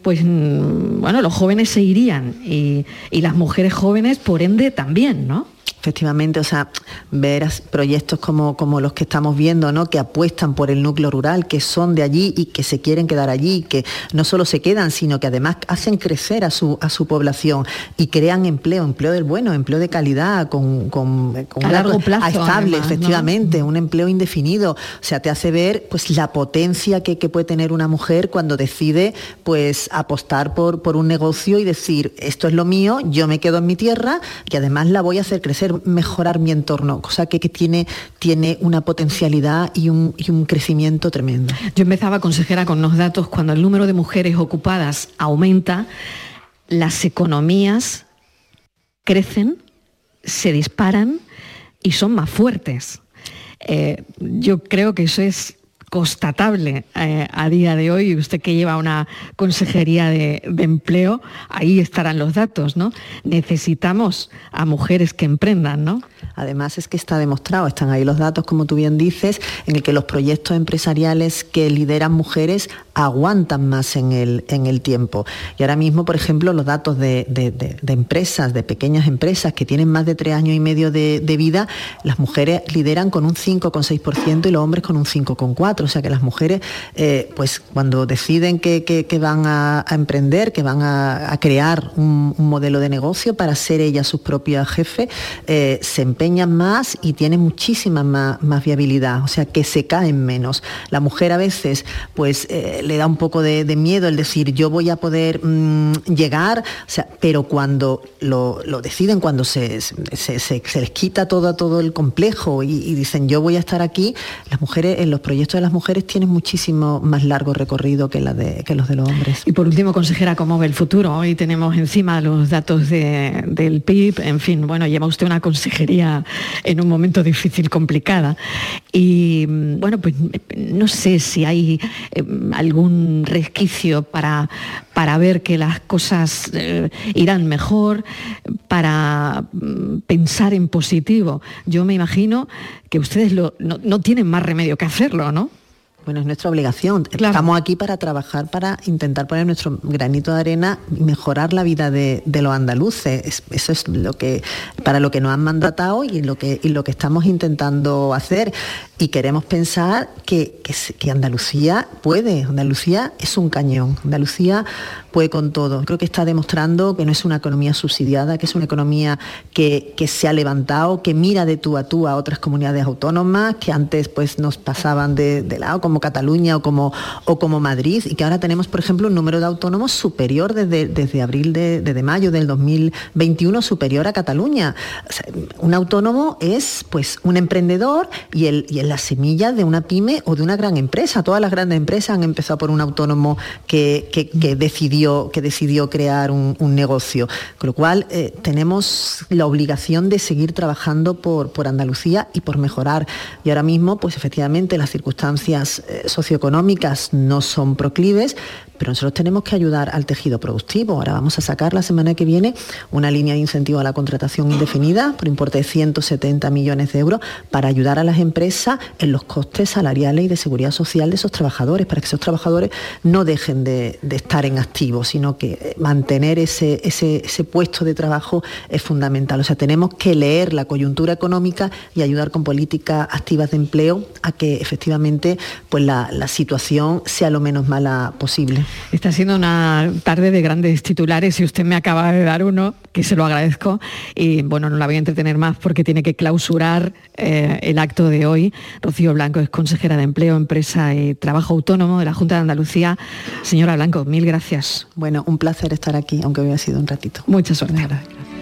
pues mm, bueno, los jóvenes se irían y, y las mujeres jóvenes por ende también, ¿no? Efectivamente, o sea, ver proyectos como, como los que estamos viendo, ¿no? que apuestan por el núcleo rural, que son de allí y que se quieren quedar allí, que no solo se quedan, sino que además hacen crecer a su, a su población y crean empleo, empleo del bueno, empleo de calidad, con, con, con a largo plazo, estable, además, efectivamente, ¿no? un empleo indefinido. O sea, te hace ver pues la potencia que, que, puede tener una mujer cuando decide pues apostar por, por un negocio y decir, esto es lo mío, yo me quedo en mi tierra y además la voy a hacer crecer mejorar mi entorno, cosa que, que tiene, tiene una potencialidad y un, y un, crecimiento tremendo. Yo empezaba, consejera, con los datos, cuando el número de mujeres ocupadas aumenta, las economías crecen, se disparan y son más fuertes. Eh, yo creo que eso es constatable eh, a día de hoy, usted que lleva una consejería de, de, empleo, ahí estarán los datos, ¿no? Necesitamos a mujeres que emprendan, ¿no? Además es que está demostrado, están ahí los datos, como tú bien dices, en el que los proyectos empresariales que lideran mujeres aguantan más en el, en el tiempo. Y ahora mismo, por ejemplo, los datos de, de, empresas, de pequeñas empresas que tienen más de tres años y medio de, vida, las mujeres lideran con un 5,6% y los hombres con un 5,4%. O sea que las mujeres, eh, pues cuando deciden que, que, van a, emprender, que van a, crear un, un, modelo de negocio para ser ellas sus propias jefes, eh, se empeñan más y tienen muchísima más, viabilidad. O sea que se caen menos. La mujer a veces, pues eh, le da un poco de, miedo el decir yo voy a poder mmm, llegar, o sea, pero cuando lo, deciden, cuando se, les quita todo, todo el complejo y, dicen yo voy a estar aquí, las mujeres en los proyectos de las mujeres tienen muchísimo más largo recorrido que, los de los hombres. Y por último, consejera, ¿cómo ve el futuro? Hoy tenemos encima los datos de, del PIB, en fin, bueno, lleva usted una consejería en un momento difícil, complicada. Y bueno, pues no sé si hay eh, algún resquicio para, para ver que las cosas eh, irán mejor, para mm, pensar en positivo. Yo me imagino que ustedes lo, no, no tienen más remedio que hacerlo, ¿no? Bueno, es nuestra obligación. Claro. Estamos aquí para trabajar, para intentar poner nuestro granito de arena y mejorar la vida de, de los andaluces. Es, eso es lo que, para lo que nos han mandatado y lo que, y lo que estamos intentando hacer. Y queremos pensar que, que, que Andalucía puede. Andalucía es un cañón. Andalucía puede con todo. Creo que está demostrando que no es una economía subsidiada, que es una economía que, que, se ha levantado, que mira de tú a tú a otras comunidades autónomas que antes pues nos pasaban de, de lado, como Cataluña o como, o como Madrid, y que ahora tenemos, por ejemplo, un número de autónomos superior desde, desde abril de, mayo del 2021, superior a Cataluña. Un autónomo es pues un emprendedor y, el, y es la semilla de una pyme o de una gran empresa. Todas las grandes empresas han empezado por un autónomo que, que, decidió que decidió crear un, negocio. Con lo cual eh, tenemos la obligación de seguir trabajando por, por Andalucía y por mejorar. Y ahora mismo, pues efectivamente, las circunstancias socioeconómicas no son proclives, pero nosotros tenemos que ayudar al tejido productivo. Ahora vamos a sacar la semana que viene una línea de incentivo a la contratación indefinida por importe de 170 millones de euros para ayudar a las empresas en los costes salariales y de seguridad social de esos trabajadores, para que esos trabajadores no dejen de, estar en activo, sino que eh, mantener ese, puesto de trabajo es fundamental. O sea, tenemos que leer la coyuntura económica y ayudar con políticas activas de empleo a que efectivamente pues la situación sea lo menos mala posible. Está siendo una tarde de grandes titulares y usted me acaba de dar uno, que se lo agradezco. Y bueno, no la voy a entretener más porque tiene que clausurar eh, el acto de hoy. Rocío Blanco es consejera de Empleo, Empresa y Trabajo Autónomo de la Junta de Andalucía. Señora Blanco, mil gracias. Bueno, un placer estar aquí, aunque ha sido un ratito. Mucha suerte. Casi,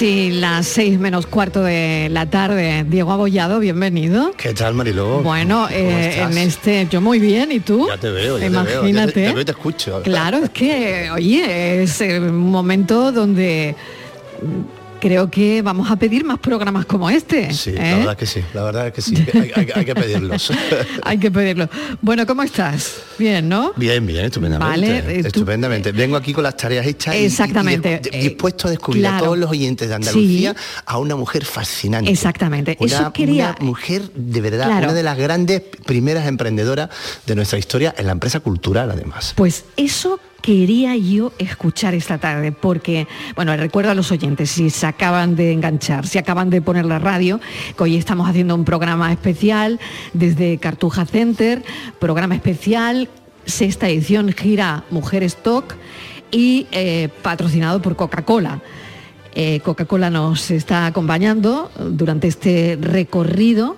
casi las seis menos cuarto de la tarde. Diego Abollado, bienvenido. ¿Qué tal, Mariló? Bueno, eh, en este, yo muy bien, ¿y tú? Ya te veo, ya te veo. Imagínate. Ya te, veo te escucho. Claro, es que, oye, es un momento donde creo que vamos a pedir más programas como este. Sí, ¿eh? la verdad que sí, la verdad que sí. Hay, hay- hay que pedirlos. Hay que pedirlo. Bueno, ¿cómo estás? Bien, ¿no? Bien, bien, estupendamente. Vale, eh, tú- estupendamente. Vengo aquí con las tareas hechas y- y- y Exactamente. de- dispuesto a descubrir claro. a todos los oyentes de Andalucía a una mujer fascinante. Exactamente. Una, Eso quería- una mujer de verdad, Claro. una de las grandes primeras emprendedoras de nuestra historia en la empresa cultural, además. Pues eso quería yo escuchar esta tarde, porque, bueno, recuerdo a los oyentes, si se acaban de enganchar, si acaban de poner la radio, que hoy estamos haciendo un programa especial desde Cartuja Center, programa especial, sexta edición, gira Mujeres Talk y eh, patrocinado por Coca-Cola. Eh, Coca-Cola nos está acompañando durante este recorrido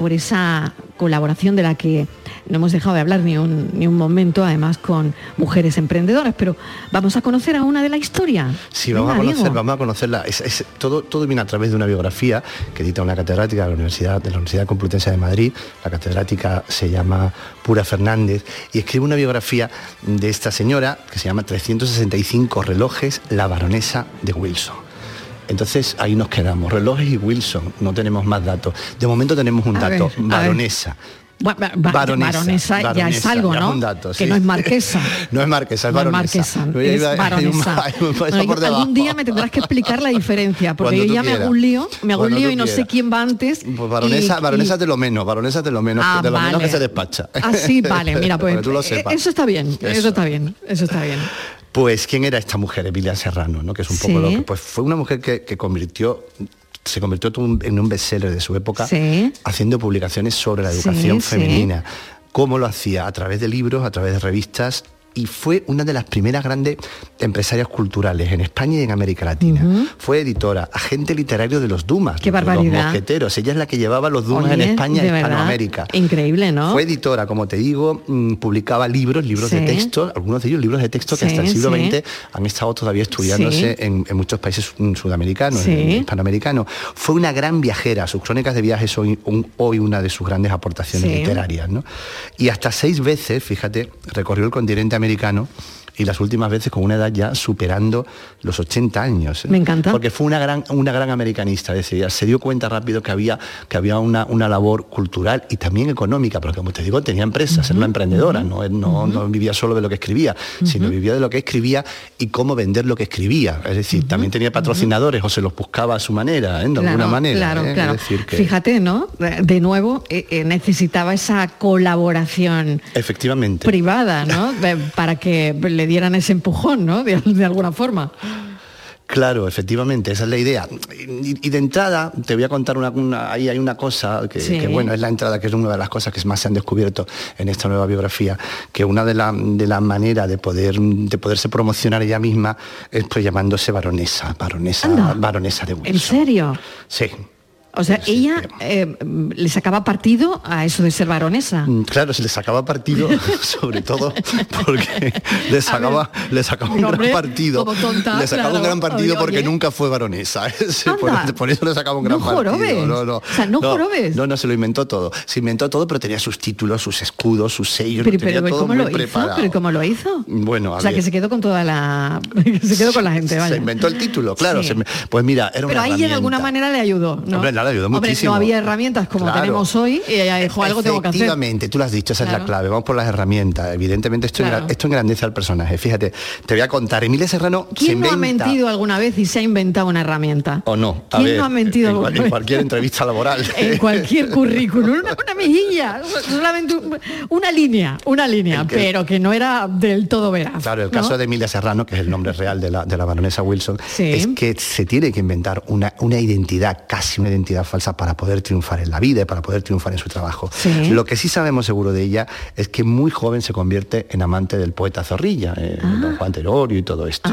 por esa colaboración de la que no hemos dejado de hablar ni un, ni un momento, además con mujeres emprendedoras, pero vamos a conocer a una de la historia. Sí, vamos Venga, a conocer, vamos a conocerla. Es- es- todo, todo viene a través de una biografía que edita una catedrática de la Universidad, de la Universidad Complutense de Madrid. La catedrática se llama Pura Fernández y escribe una biografía de esta señora que se llama 365 relojes, la baronesa de Wilson. Entonces ahí nos quedamos, relojes y Wilson, no tenemos más datos. De momento tenemos un A dato, baronesa. Ba- ba- ba- Baronesa, baronesa ya es algo, ¿no? un dato, que no es marquesa. No es marquesa, es No es baronesa. marquesa, No, es un- Bueno, debajo. algún día me tendrás que explicar la diferencia, porque Cuando yo ya me hago un lío, me hago un lío y no sé quién va antes. Pues baronesa, y- baronesa y- de lo menos, baronesa de lo menos, Ah, de lo menos que vale. se despacha. Ah, sí, vale, mira, pues tú lo eh, sepas. eso está bien, eso. Eso. está bien, eso está bien. Pues, ¿quién era esta mujer, Emilia Serrano? ¿no? Que es un poco Sí. lo que. Pues fue una mujer que, que convirtió se convirtió en un bestseller de su época Sí. haciendo publicaciones sobre la educación sí. femenina. ¿Cómo lo hacía? A través de libros, a través de revistas y fue una de las primeras grandes empresarias culturales en España y en América Latina. Fue editora, agente literario de los Dumas, Qué de los barbaridad. mosqueteros. Ella es la que llevaba los Dumas Oye, en España y Hispanoamérica. Increíble, ¿no? Fue editora, como te digo, mm, publicaba libros, libros de texto, algunos de ellos libros de texto que Sí, hasta el siglo sí. XX han estado todavía estudiándose en, en muchos países mm, sudamericanos, en- hispanoamericanos. Fue una gran viajera, sus crónicas de viajes son un- hoy una de sus grandes aportaciones literarias. ¿no? Y hasta seis veces, fíjate, recorrió el continente americano y las últimas veces con una edad ya superando los 80 años. ¿eh? Me encanta. Porque fue una gran, una gran americanista, es decir, se dio cuenta rápido que había, que había una, una labor cultural y también económica, porque como te digo, tenía empresas, era una emprendedora, no, no, no vivía solo de lo que escribía, sino vivía de lo que escribía y cómo vender lo que escribía. Es decir, también tenía patrocinadores o se los buscaba a su manera, ¿eh? de alguna manera. Claro, ¿eh? claro. Es decir, que Fíjate, ¿no? De nuevo, necesitaba esa colaboración efectivamente. privada, ¿no? Para que le dieran ese empujón, ¿no? De, de alguna forma. Claro, efectivamente, esa es la idea. Y, y de entrada, te voy a contar una, una- ahí hay una cosa que, Sí. que, bueno, es la entrada, que es una de las cosas que más se han descubierto en esta nueva biografía, que una de las de la maneras de poder de poderse promocionar ella misma es pues llamándose baronesa, baronesa, Anda. baronesa de ¿En Windsor. serio? Sí. O sea, ella eh, le sacaba partido a eso de ser baronesa. Mm, Claro, se le sacaba partido, sobre todo porque le sacaba, le sacaba un hombre, gran partido. tonta, le sacaba un gran partido Oye, porque oye. nunca fue baronesa. Ese, por, eso le sacaba un gran No partido. jorobes. No, no. O sea, no jorobes. No, no, se lo inventó todo. Se inventó todo, pero tenía sus títulos, sus escudos, sus sellos, Pero, tenía pero todo ¿cómo muy lo hizo? preparado. ¿Pero cómo lo hizo? Bueno, a O sea, ver, que se quedó con toda la... se quedó con la gente, vaya. se inventó el título, claro. Sí. se me- pues mira, era Pero una ahí de alguna manera le ayudó, ¿no? Hombre, Hombre, muchísimo. no había herramientas como Claro. tenemos hoy y ella dijo algo tengo que hacer. Efectivamente, tú lo has dicho, esa es la clave. Vamos por las herramientas. Evidentemente esto, Claro. engra- esto engrandece al personaje. Fíjate, te voy a contar. Emilia Serrano se ¿Quién no ha mentido alguna vez y se ha inventado una herramienta? ¿O no? A ¿Quién ver, no ha mentido en, alguna cual- en cualquier entrevista laboral. En cualquier currículum, una, una mejilla, solamente un- una línea, una línea, que- pero que no era del todo veraz. Claro, el ¿no? caso de Emilia Serrano, que es el nombre real de la, de la baronesa Wilson, Sí. es que se tiene que inventar una, una identidad, casi una identidad falsa, para poder triunfar en la vida y para poder triunfar en su trabajo. Sí. Lo que sí sabemos seguro de ella es que muy joven se convierte en amante del poeta Zorrilla, eh, Ah. don Juan Terorio y todo esto.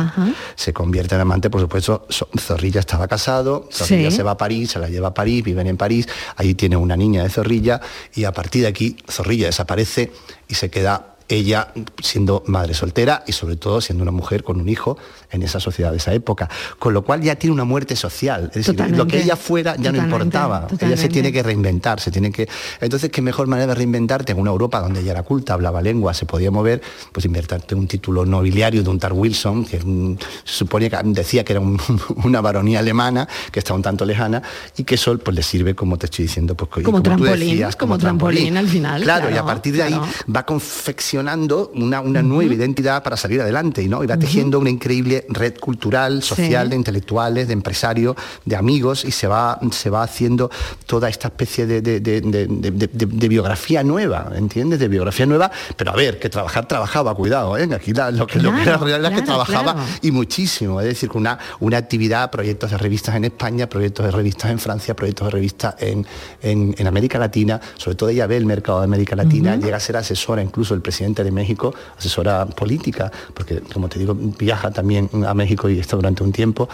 Se convierte en amante, por supuesto, Zorrilla estaba casado, Zorrilla Sí. se va a París, se la lleva a París, viven en París, allí tiene una niña de Zorrilla y a partir de aquí Zorrilla desaparece y se queda ella siendo madre soltera y sobre todo siendo una mujer con un hijo en esa sociedad de esa época. Con lo cual ya tiene una muerte social. Es decir, lo que ella fuera ya no Totalmente, importaba. Ella se tiene que reinventar, se tiene que. Entonces, qué mejor manera de reinventarte en una Europa donde ella era culta, hablaba lengua, se podía mover, pues inventarte un título nobiliario de un Tar Wilson, que mm, se supone que decía que era un- una baronía alemana, que está un tanto lejana, y que eso pues le sirve, como te estoy diciendo, pues Como tú trampolín, decías, como trampolín al final, Claro, y a partir de ahí va confeccionando una, una nueva identidad para salir adelante y no y va tejiendo una increíble red cultural social Sí. de intelectuales de empresarios de amigos y se va se va haciendo toda esta especie de, de- biografía nueva ¿entiendes? de biografía nueva pero a ver que trabajar trabajaba cuidado ¿eh? aquí la- lo, que, lo que era Claro, real era que claro, trabajaba claro. y muchísimo es decir con una una actividad proyectos de revistas en España proyectos de revistas en Francia proyectos de revistas en, en- en América Latina sobre todo ella ve el mercado de América Latina llega a ser asesora incluso del presidente de México asesora política porque como te digo viaja también a México y está durante un tiempo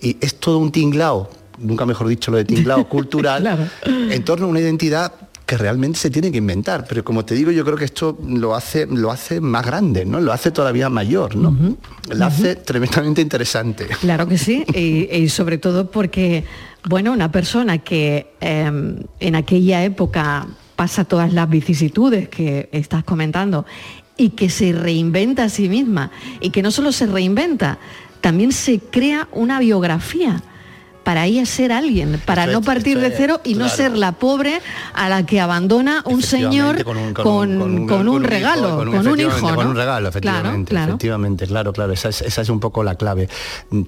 y es todo un tinglao nunca mejor dicho lo de tinglao cultural en torno a una identidad que realmente se tiene que inventar, pero como te digo, yo creo que esto lo hace, lo hace más grande, ¿no? Lo hace todavía mayor, ¿no? Lo hace tremendamente interesante. Claro que sí, y, y sobre todo porque, bueno, una persona que eh, en aquella época pasa todas las vicisitudes que estás comentando y que se reinventa a sí misma. Y que no solo se reinventa, también se crea una biografía para ella ser alguien, para Esto no partir de cero y no ser la pobre a la que abandona un señor con, con un, regalo, con un, hijo. Con un regalo, efectivamente. claro. Efectivamente, claro, claro. Esa es, esa es un poco la clave.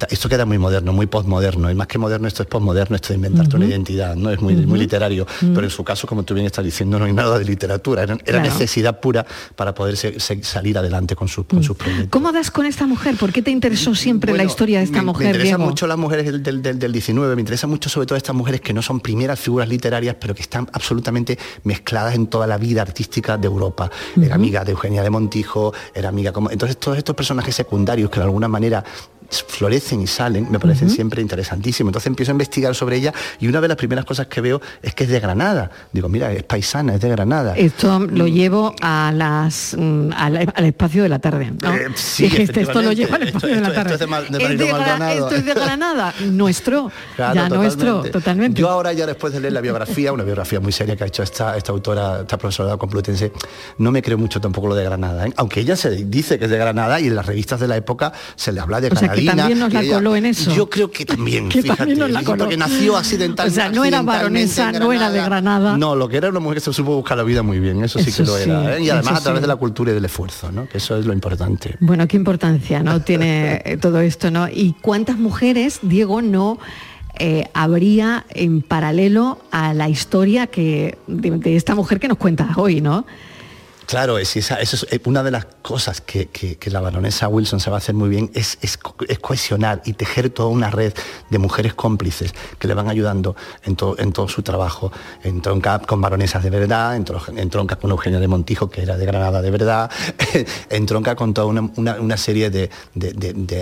Esto queda muy moderno, muy postmoderno. Y más que moderno, esto es postmoderno, esto de inventarte una identidad, ¿no? Es muy, muy literario. Pero en su caso, como tú bien estás diciendo, no hay nada de literatura. Era, era Claro. necesidad pura para poder salir adelante con, sus con sus proyectos. ¿Cómo das con esta mujer? ¿Por qué te interesó siempre la historia de esta me, mujer, Me interesan Diego? mucho las mujeres del, del, del- del 19, me interesa mucho sobre todo estas mujeres que no son primeras figuras literarias, pero que están absolutamente mezcladas en toda la vida artística de Europa. Era amiga de Eugenia de Montijo, era amiga como... Entonces todos estos personajes secundarios que de alguna manera florecen y salen, me parecen siempre interesantísimos. Entonces empiezo a investigar sobre ella y una de las primeras cosas que veo es que es de Granada. Digo, mira, es paisana, es de Granada. Esto lo llevo a las mm, al, al espacio de la tarde. ¿no? Eh, sí, esto lo lleva al Esto- espacio de la tarde. esto es de esto es Granada, nuestro, Claro, ya nuestro, totalmente. Yo ahora ya después de leer la biografía, una biografía muy seria que ha hecho esta, esta autora, esta profesora complutense, no me creo mucho tampoco lo de Granada. ¿eh? Aunque ella se dice que es de Granada y en las revistas de la época se le habla de O que Granadina. también nos la coló en eso. Yo creo que también, Que fíjate. también nos la coló. Porque nació accidental, O sea, no era accidentalmente baronesa, no era de Granada. No, lo que era una mujer que se supo buscar la vida muy bien, eso sí que lo sí, era. ¿eh? Y además a través sí. de la cultura y del esfuerzo, ¿no? que eso es lo importante. Bueno, qué importancia no tiene eh, todo esto, ¿no? Y cuántas mujeres, Diego, no eh, habría en paralelo a la historia que de, de esta mujer que nos cuentas hoy, ¿no? Claro, es, esa, es eh, una de las cosas que, la baronesa Wilson se va a hacer muy bien, es, es co- es cohesionar y tejer toda una red de mujeres cómplices que le van ayudando en, todo en su trabajo. Entronca con baronesas de verdad, entro- entronca con Eugenia de Montijo, que era de Granada de verdad, entronca con toda una, serie de,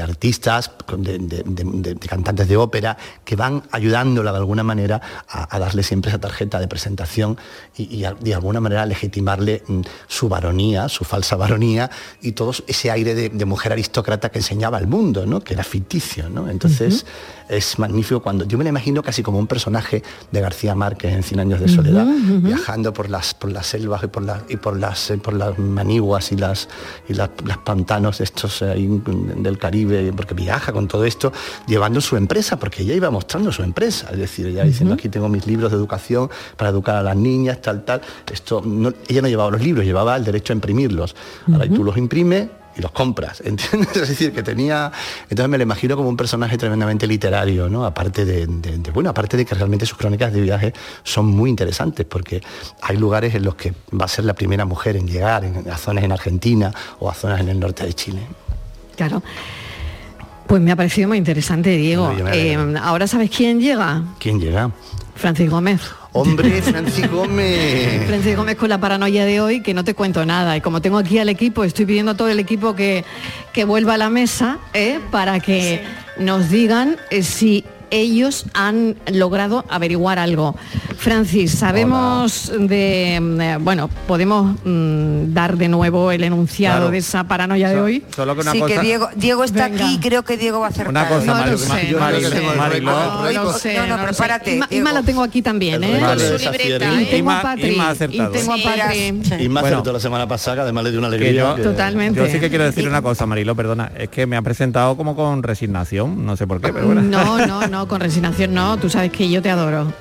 artistas, de, cantantes de ópera, que van ayudándola de alguna manera a, darle siempre esa tarjeta de presentación y, de alguna manera legitimarle mm, su varonía, su falsa varonía y todo ese aire de, de mujer aristócrata que enseñaba al mundo, ¿no? que era ficticio. ¿no? Entonces es magnífico cuando yo me la imagino casi como un personaje de García Márquez en Cien años de soledad, viajando por las, por las selvas y por, las y por, las, eh, por las maniguas y las, y las, las pantanos estos eh, ahí del Caribe, porque viaja con todo esto, llevando su empresa, porque ella iba mostrando su empresa, es decir, ella diciendo aquí tengo mis libros de educación para educar a las niñas, tal, tal. Esto no- ella no llevaba los libros, llevaba el derecho a imprimirlos. Ahora tú los imprimes y los compras, ¿entiendes? Es decir, que tenía... Entonces me lo imagino como un personaje tremendamente literario, ¿no? Aparte de, de- de- bueno, aparte de que realmente sus crónicas de viaje son muy interesantes, porque hay lugares en los que va a ser la primera mujer en llegar, en, a zonas en Argentina o a zonas en el norte de Chile. Claro. Pues me ha parecido muy interesante, Diego. No. Eh, Ahora sabes quién llega. ¿Quién llega? Francis Gómez. Hombre, Francis Gómez. Francis Gómez con la paranoia de hoy, que no te cuento nada. Y como tengo aquí al equipo, estoy pidiendo a todo el equipo que, que vuelva a la mesa ¿eh? para que nos digan eh, si ellos han logrado averiguar algo. Francis, sabemos de, mm, eh, bueno, podemos mm, dar de nuevo el enunciado Claro. de esa paranoia de hoy. Solo que una sí, cosa... que Diego, Diego está Venga. aquí y creo que Diego va a acertar. Una cosa, No sé, no No prepárate, la tengo aquí también, ¿eh? Vale, su esa libreta. Y tengo a Patri. Inma ha Y acertado. tengo a Sí, Patri. Y más Bueno. acertó la semana pasada, que además le dio una Que alegría. yo, que- Totalmente. yo sí que quiero decir una cosa, Marilo, perdona, es que me ha presentado como con resignación, no sé por qué, pero bueno. No, no, no, con resignación no. Tú sabes que yo te adoro.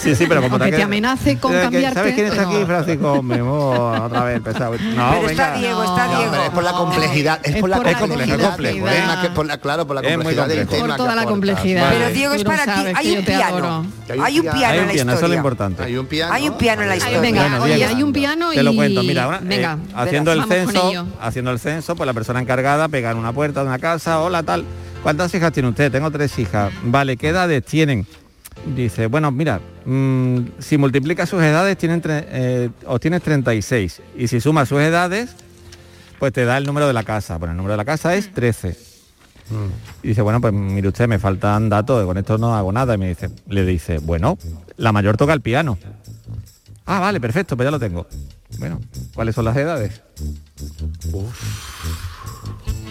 Sí, sí, pero como Aunque tal te amenace con que- cambiarte, ¿Sabes quién está no. aquí? Francisco Memo, otra vez empezado. No, Pero está venga. Diego, está No, Diego. Pero es por la complejidad, es, Es por la por la complejidad, complejidad. complejo, es ¿eh? más que por la, claro, por la complejidad del tema Por toda la complejidad. Pero Diego es para ti. Hay un te piano. Hay un piano en la piano, eso es lo historia. importante. Hay un piano. Hay un piano en la historia. venga, Bueno, oye, Diego, hay un piano y... Te lo cuento, mira, ahora, eh, venga, haciendo el censo, haciendo el censo, pues la persona encargada pega en una puerta de una casa, hola tal. ¿Cuántas hijas tiene usted? Tengo tres hijas. Vale, ¿qué edades tienen? Dice, bueno, mira, mm, si multiplica sus edades, tienen eh, obtienes 36. Y si suma sus edades, pues te da el número de la casa. Bueno, el número de la casa es 13. Y dice, bueno, pues mire usted, me faltan datos, con esto no hago nada. Y me dice, le dice, bueno, la mayor toca el piano. Ah, vale, perfecto, pues ya lo tengo. Bueno, ¿cuáles son las edades?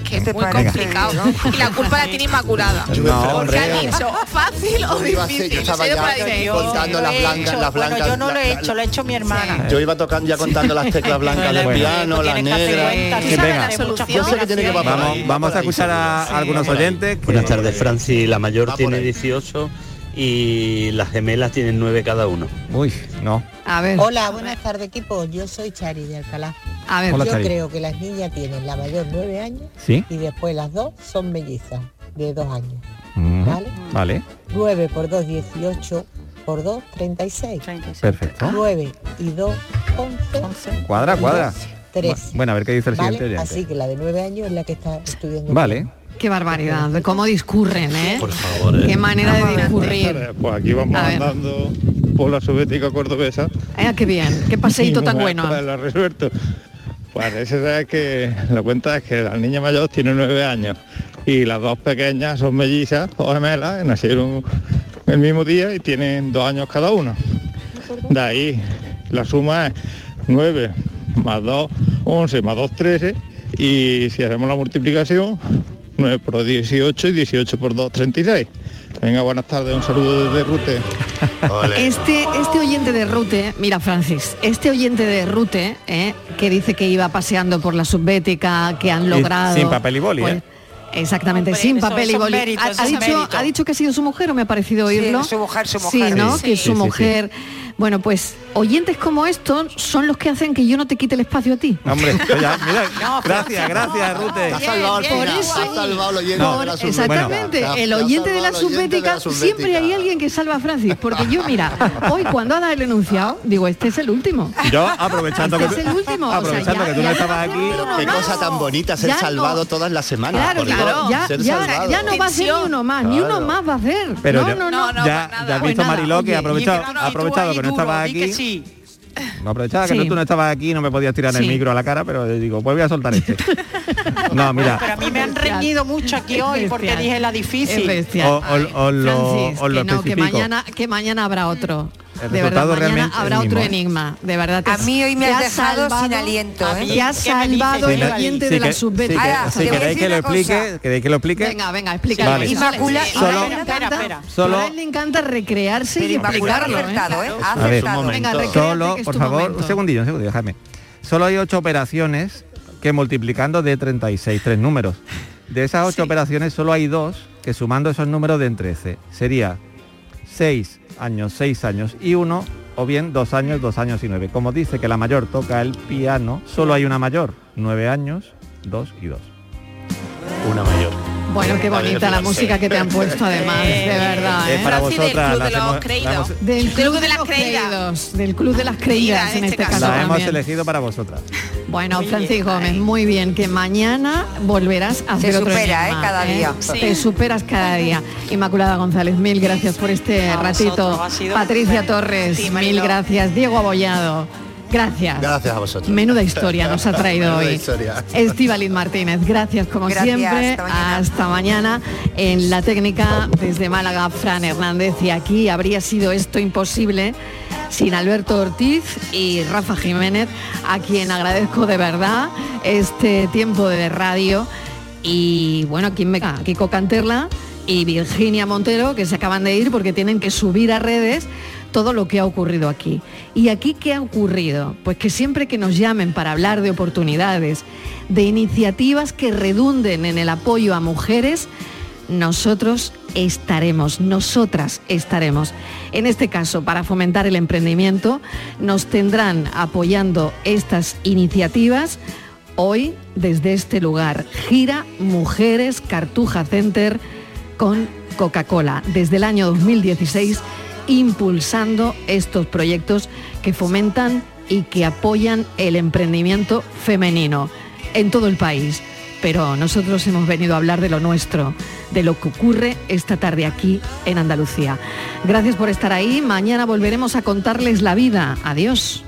Que te es muy parece, complicado. Y la culpa la tiene Inmaculada. No, Porque ha dicho fácil o difícil. yo estaba ya contando las blancas, las blancas. Bueno, yo no lo he hecho, lo ha hecho mi hermana. Yo iba tocando ya contando las teclas blancas del piano, las que negras. Que Yo sé que tiene que Vamos, vamos a escuchar a, algunos oyentes. que- Buenas tardes, Francis. La mayor tiene ahí. 18 y las gemelas tienen 9 cada uno. Uy, no. A ver, Hola, buenas tardes equipo. Yo soy Chari de Alcalá. a ver. Hola, Yo Chari. creo que las niñas tienen la mayor 9 años ¿Sí? y después las dos son mellizas de 2 años. Ujú. Vale. Vale, 9 por 2, 18 por 2, 36. perfecto. 9 y 2, 11. Cuadra, cuadra. 3. Bueno, a ver qué dice el siguiente ¿Vale? oyente. Así que la de 9 años es la que está estudiando. Vale. Qué barbaridad, de cómo discurren, ¿eh? Por favor. eh. Qué manera de discurrir. Pues aquí vamos A ver. andando por la soviética cordobesa. Ah, qué bien, qué paseíto tan bueno. Pues lo resuelto. Parece ser que la cuenta es que la niña mayor tiene nueve años y las dos pequeñas son mellizas o gemelas, nacieron el mismo día y tienen dos años cada una. De ahí la suma es 9 más 2, 11 más 2, 13 y si hacemos la multiplicación, 9 por 2, 18 y 18 por 2, 36. Venga, buenas tardes, un saludo desde Rute. Este, este oyente de Rute, mira Francis, este oyente de Rute, eh, que dice que iba paseando por la subbética, que han Y logrado... sin papel y boli, pues, ¿eh? Exactamente, Hombre, sin papel y boli. ha, dicho, ha dicho que ha sido su mujer o me ha parecido Sí, oírlo. su mujer, su Sí, mujer. ¿no? Sí. Que es Sí, su sí, sí. mujer. Bueno, pues oyentes como estos son los que hacen que yo no te quite el espacio a ti. Hombre, ya, mira, gracias, gracias, Rute. Te ha salvado Por eso- ha salvado el oyente No, de la exactamente, Te ha- el oyente de la subbética, siempre hay alguien que salva a Francis, porque yo, mira, hoy cuando ha dado el enunciado, digo, este es el último. Yo aprovechando que Este es el último, o sea, aprovechando ya- que tú no estabas aquí. Qué cosa tan bonita ser Ya no. salvado todas las semanas. Claro, claro, ya, ser ya, salvado. ya no va a ser ni uno más, ni uno más va a hacer. Pero no, no, no, ya, ya has visto Mariló que que- ha aprovechado que no estabas aquí. No aprovechaba que Sí. no, tú no estabas aquí, no me podías tirar el micro a la cara, pero digo, pues voy a soltar este. No, mira, Pero a mí me han reñido mucho aquí hoy porque dije la difícil. lo, Francis, lo que no, que especifico. mañana, que mañana habrá otro. El de verdad, resultado mañana realmente habrá otro enigma. De verdad. A mí hoy me has dejado salvado- sin aliento, ¿eh? Te has ¿Qué me dices, salvado el Sí de la Ahora, si queréis que lo explique, queréis que lo explique. Venga, venga, explícalo. Vale. Inmacula- Solo- a él le Espera, encanta, espera. Solo- a él le encanta recrearse Pero y explicarlo. ¿eh? acertado, ¿eh? Acertado. Venga, Solo, por favor, momento. un segundillo, un segundillo, déjame. Solo hay ocho operaciones que multiplicando de 36, tres números. De esas ocho operaciones solo hay dos que sumando esos números den 13. Sería 6 años, 6 años y uno, o bien dos años, dos años y nueve. Como dice que la mayor toca el piano, solo hay una mayor, 9 años, 2 y 2. Una mayor. Bueno, qué bonita la música que te han puesto además, de verdad. Es ¿eh? para Francis, del vosotras. Club la de los Creídos. Del Club club de las creídos, del club de las creídas en este este caso. la hemos elegido para vosotras. Bueno, Francis Gómez, muy bien, que mañana volverás a hacer otro supera, ¿eh? Cada día. Sí. Te superas cada día. Inmaculada González, mil gracias por este A ratito. vosotros, ha sido Patricia. Torres, Sí, mil gracias. Diego Abollado, gracias. Gracias a vosotros. Menuda historia nos ha traído Menuda hoy. historia. Estivaliz Martínez, gracias como Gracias, siempre. hasta mañana. Hasta mañana. En la técnica desde Málaga, Fran Hernández. Y aquí habría sido esto imposible sin Alberto Ortiz y Rafa Jiménez, a quien agradezco de verdad este tiempo de radio. Y bueno, quien me Kiko Canterla y Virginia Montero, que se acaban de ir porque tienen que subir a redes todo lo que ha ocurrido aquí. ¿Y aquí qué ha ocurrido? Pues que siempre que nos llamen para hablar de oportunidades, de iniciativas que redunden en el apoyo a mujeres, nosotros estaremos, nosotras estaremos. En este caso, para fomentar el emprendimiento, nos tendrán apoyando estas iniciativas hoy desde este lugar. Gira Mujeres Cartuja Center con Coca-Cola desde el año 2016 impulsando estos proyectos que fomentan y que apoyan el emprendimiento femenino en todo el país. Pero nosotros hemos venido a hablar de lo nuestro, de lo que ocurre esta tarde aquí en Andalucía. Gracias por estar ahí. Mañana volveremos a contarles la vida. Adiós.